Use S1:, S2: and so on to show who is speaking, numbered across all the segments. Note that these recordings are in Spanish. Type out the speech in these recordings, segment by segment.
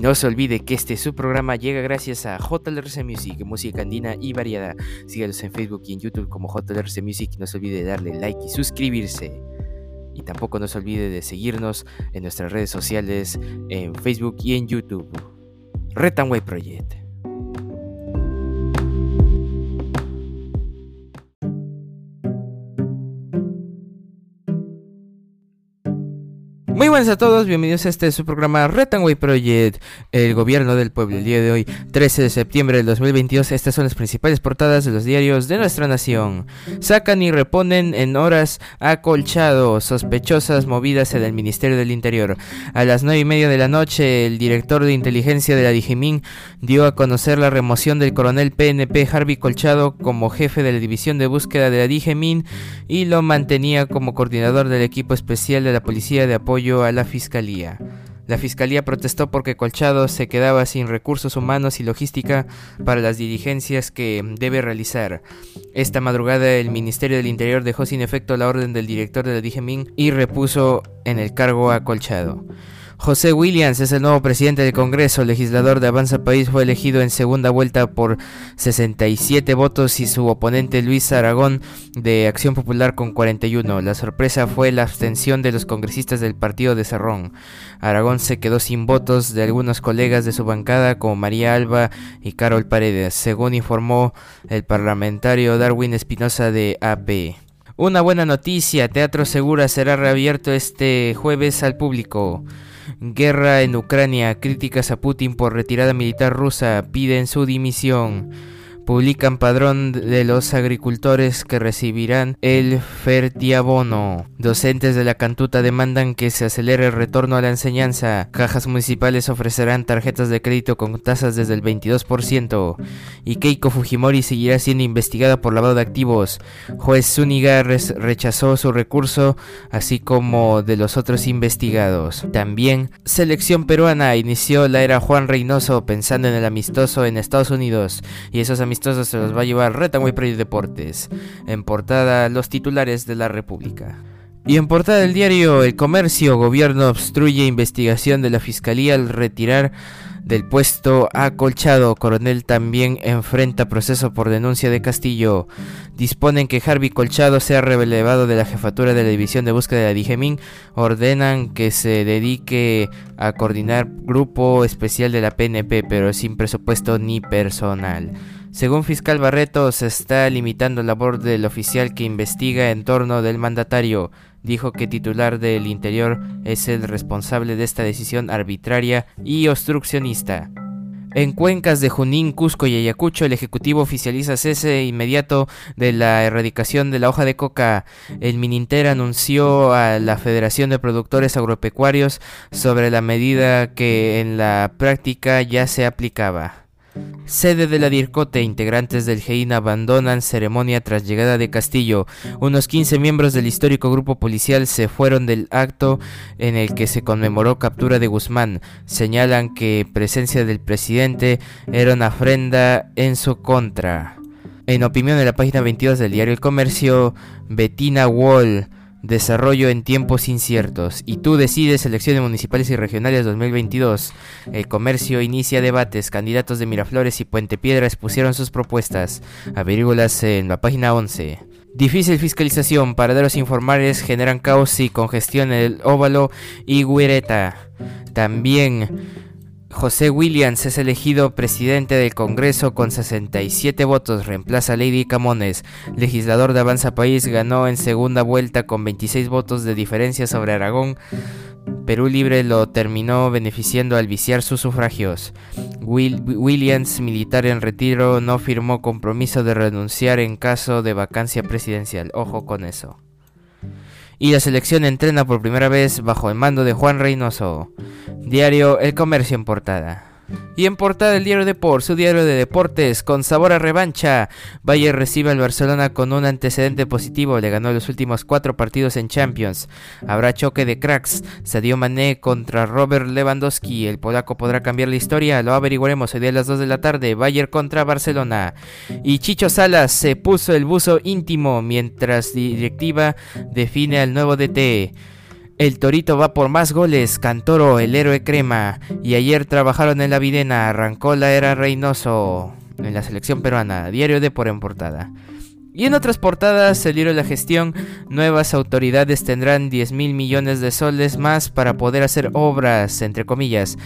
S1: No se olvide que este su programa llega gracias a JLRC Music, música andina y variada. Sígalos en Facebook y en YouTube como JLRC Music. No se olvide de darle like y suscribirse. Y tampoco no se olvide de seguirnos en nuestras redes sociales, en Facebook y en YouTube. Retanway Project. Buenas a todos, bienvenidos a este su programa Retanway Project, el gobierno del pueblo. El día de hoy, 13 de septiembre del 2022, estas son las principales portadas de los diarios de nuestra nación. Sacan y reponen en horas acolchado sospechosas movidas en el Ministerio del Interior. A las 9 y media de la noche, el director de inteligencia de la Digimin dio a conocer la remoción del coronel PNP Harvey Colchado como jefe de la división de búsqueda de la Digimin y lo mantenía como coordinador del equipo especial de la Policía de Apoyo a la fiscalía. La fiscalía protestó porque Colchado se quedaba sin recursos humanos y logística para las diligencias que debe realizar. Esta madrugada el Ministerio del Interior dejó sin efecto la orden del director de la DGMIN y repuso en el cargo a Colchado. José Williams es el nuevo presidente del Congreso, legislador de Avanza País, fue elegido en segunda vuelta por 67 votos y su oponente Luis Aragón de Acción Popular con 41. La sorpresa fue la abstención de los congresistas del partido de Cerrón. Aragón se quedó sin votos de algunos colegas de su bancada como María Alba y Carol Paredes, según informó el parlamentario Darwin Espinosa de AP. Una buena noticia, Teatro Segura será reabierto este jueves al público. Guerra en Ucrania, críticas a Putin por retirada militar rusa, piden su dimisión publican padrón de los agricultores que recibirán el fertiabono. Docentes de la Cantuta demandan que se acelere el retorno a la enseñanza. Cajas municipales ofrecerán tarjetas de crédito con tasas desde el 22%. Y Keiko Fujimori seguirá siendo investigada por lavado de activos. Juez Zúñiga rechazó su recurso, así como de los otros investigados. También, selección peruana inició la era Juan Reynoso pensando en el amistoso en Estados Unidos. Y esos amistosos se los va a llevar Retanway Project Deportes. En portada, los titulares de la República. Y en portada del diario El Comercio, gobierno obstruye investigación de la fiscalía al retirar del puesto a Colchado. Coronel también enfrenta proceso por denuncia de Castillo. Disponen que Harvey Colchado sea relevado de la jefatura de la división de búsqueda de la Digemín. Ordenan que se dedique a coordinar grupo especial de la PNP, pero sin presupuesto ni personal. Según fiscal Barreto, se está limitando la labor del oficial que investiga en torno del mandatario. Dijo que titular del Interior es el responsable de esta decisión arbitraria y obstruccionista. En cuencas de Junín, Cusco y Ayacucho, el Ejecutivo oficializa cese inmediato de la erradicación de la hoja de coca. El Mininter anunció a la Federación de Productores Agropecuarios sobre la medida que en la práctica ya se aplicaba. Sede de la DIRCOTE, integrantes del GEIN abandonan ceremonia tras llegada de Castillo. Unos 15 miembros del histórico grupo policial se fueron del acto en el que se conmemoró captura de Guzmán. Señalan que presencia del presidente era una ofrenda en su contra. En opinión de la página 22 del diario El Comercio, Bettina Wall Desarrollo en tiempos inciertos. Y tú decides elecciones municipales y regionales 2022. El comercio inicia debates. Candidatos de Miraflores y Puente Piedra expusieron sus propuestas. Averígolas en la página 11. Difícil fiscalización. Paraderos informales generan caos y congestión en el óvalo y Guireta. También José Williams es elegido presidente del Congreso con 67 votos, reemplaza a Lady Camones. Legislador de Avanza País ganó en segunda vuelta con 26 votos de diferencia sobre Aragón. Perú Libre lo terminó beneficiando al viciar sus sufragios. Williams, militar en retiro, no firmó compromiso de renunciar en caso de vacancia presidencial. Ojo con eso y la selección entrena por primera vez bajo el mando de Juan Reynoso. Diario El Comercio en portada. Y en portada el diario Deport, su diario de deportes, con sabor a revancha. Bayern recibe al Barcelona con un antecedente positivo, le ganó los últimos cuatro partidos en Champions. Habrá choque de cracks, Sadio Mané contra Robert Lewandowski, el polaco podrá cambiar la historia, lo averiguaremos hoy día a las 2 de la tarde, Bayern contra Barcelona. Y Chicho Salas se puso el buzo íntimo mientras directiva define al nuevo DT. El Torito va por más goles, Cantoro, el héroe crema. Y ayer trabajaron en la Videna, arrancó la era Reynoso en la selección peruana, diario de por en portada. Y en otras portadas, de la gestión, nuevas autoridades tendrán 10 mil millones de soles más para poder hacer obras, entre comillas.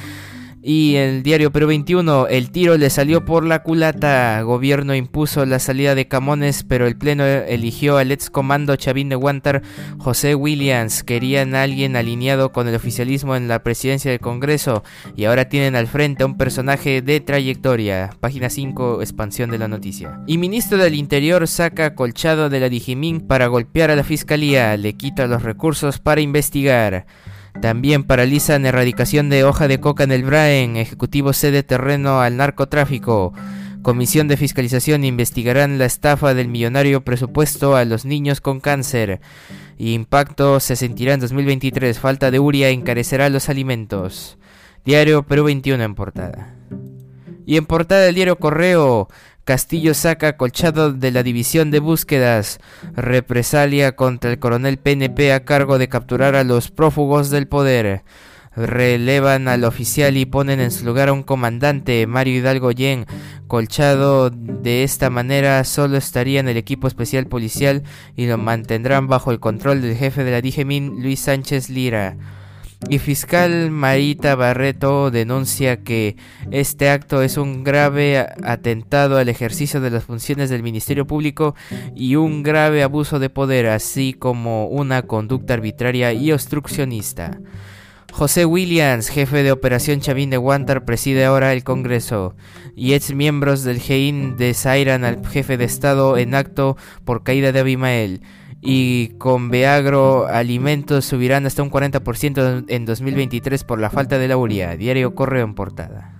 S1: Y el diario Perú 21, el tiro le salió por la culata. Gobierno impuso la salida de Camones, pero el Pleno eligió al ex comando Chavín de Guantar, José Williams. Querían a alguien alineado con el oficialismo en la presidencia del Congreso y ahora tienen al frente a un personaje de trayectoria. Página 5, expansión de la noticia. Y ministro del Interior saca colchado de la Dijimín para golpear a la fiscalía, le quita los recursos para investigar. También paralizan erradicación de hoja de coca en el Braen. Ejecutivo cede terreno al narcotráfico. Comisión de Fiscalización investigarán la estafa del millonario presupuesto a los niños con cáncer. Impacto se sentirá en 2023. Falta de uria encarecerá los alimentos. Diario Perú 21 en portada. Y en portada del diario Correo, Castillo saca colchado de la división de búsquedas. Represalia contra el coronel PNP a cargo de capturar a los prófugos del poder. Relevan al oficial y ponen en su lugar a un comandante, Mario Hidalgo Yen. Colchado de esta manera solo estaría en el equipo especial policial y lo mantendrán bajo el control del jefe de la DIGEMIN, Luis Sánchez Lira. Y fiscal Marita Barreto denuncia que este acto es un grave atentado al ejercicio de las funciones del Ministerio Público y un grave abuso de poder, así como una conducta arbitraria y obstruccionista. José Williams, jefe de operación Chavín de Guantar, preside ahora el Congreso y ex miembros del GEIN desairan al jefe de Estado en acto por caída de Abimael y con Beagro alimentos subirán hasta un 40% en 2023 por la falta de la uria. Diario Correo en portada.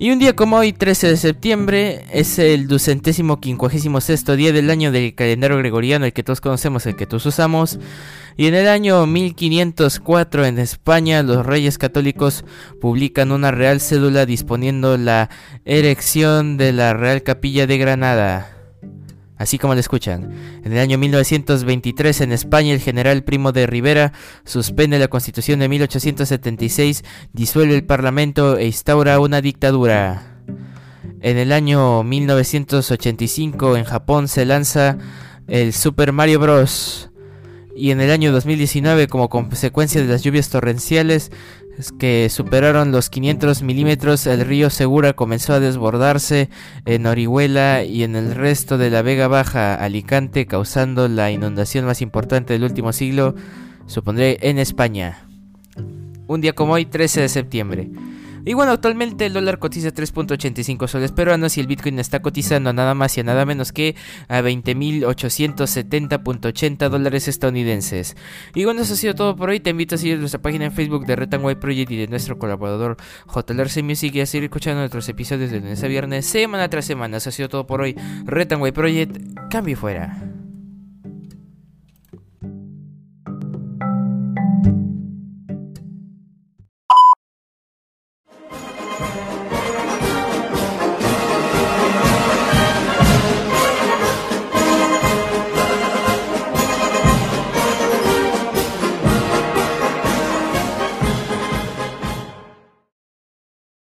S1: Y un día como hoy, 13 de septiembre, es el ducentésimo quincuagésimo sexto día del año del calendario gregoriano, el que todos conocemos, el que todos usamos. Y en el año 1504 en España, los reyes católicos publican una real cédula disponiendo la erección de la Real Capilla de Granada así como lo escuchan. En el año 1923 en España el general Primo de Rivera suspende la constitución de 1876, disuelve el parlamento e instaura una dictadura. En el año 1985 en Japón se lanza el Super Mario Bros. Y en el año 2019 como consecuencia de las lluvias torrenciales que superaron los 500 milímetros, el río Segura comenzó a desbordarse en Orihuela y en el resto de la Vega Baja, Alicante, causando la inundación más importante del último siglo, supondré, en España. Un día como hoy, 13 de septiembre. Y bueno, actualmente el dólar cotiza 3.85 soles peruanos y el Bitcoin está cotizando nada más y nada menos que a 20.870.80 dólares estadounidenses. Y bueno, eso ha sido todo por hoy. Te invito a seguir nuestra página en Facebook de Red Project y de nuestro colaborador JLRC Music y a seguir escuchando nuestros episodios de lunes a viernes, semana tras semana. Eso ha sido todo por hoy. Red Project, cambio fuera.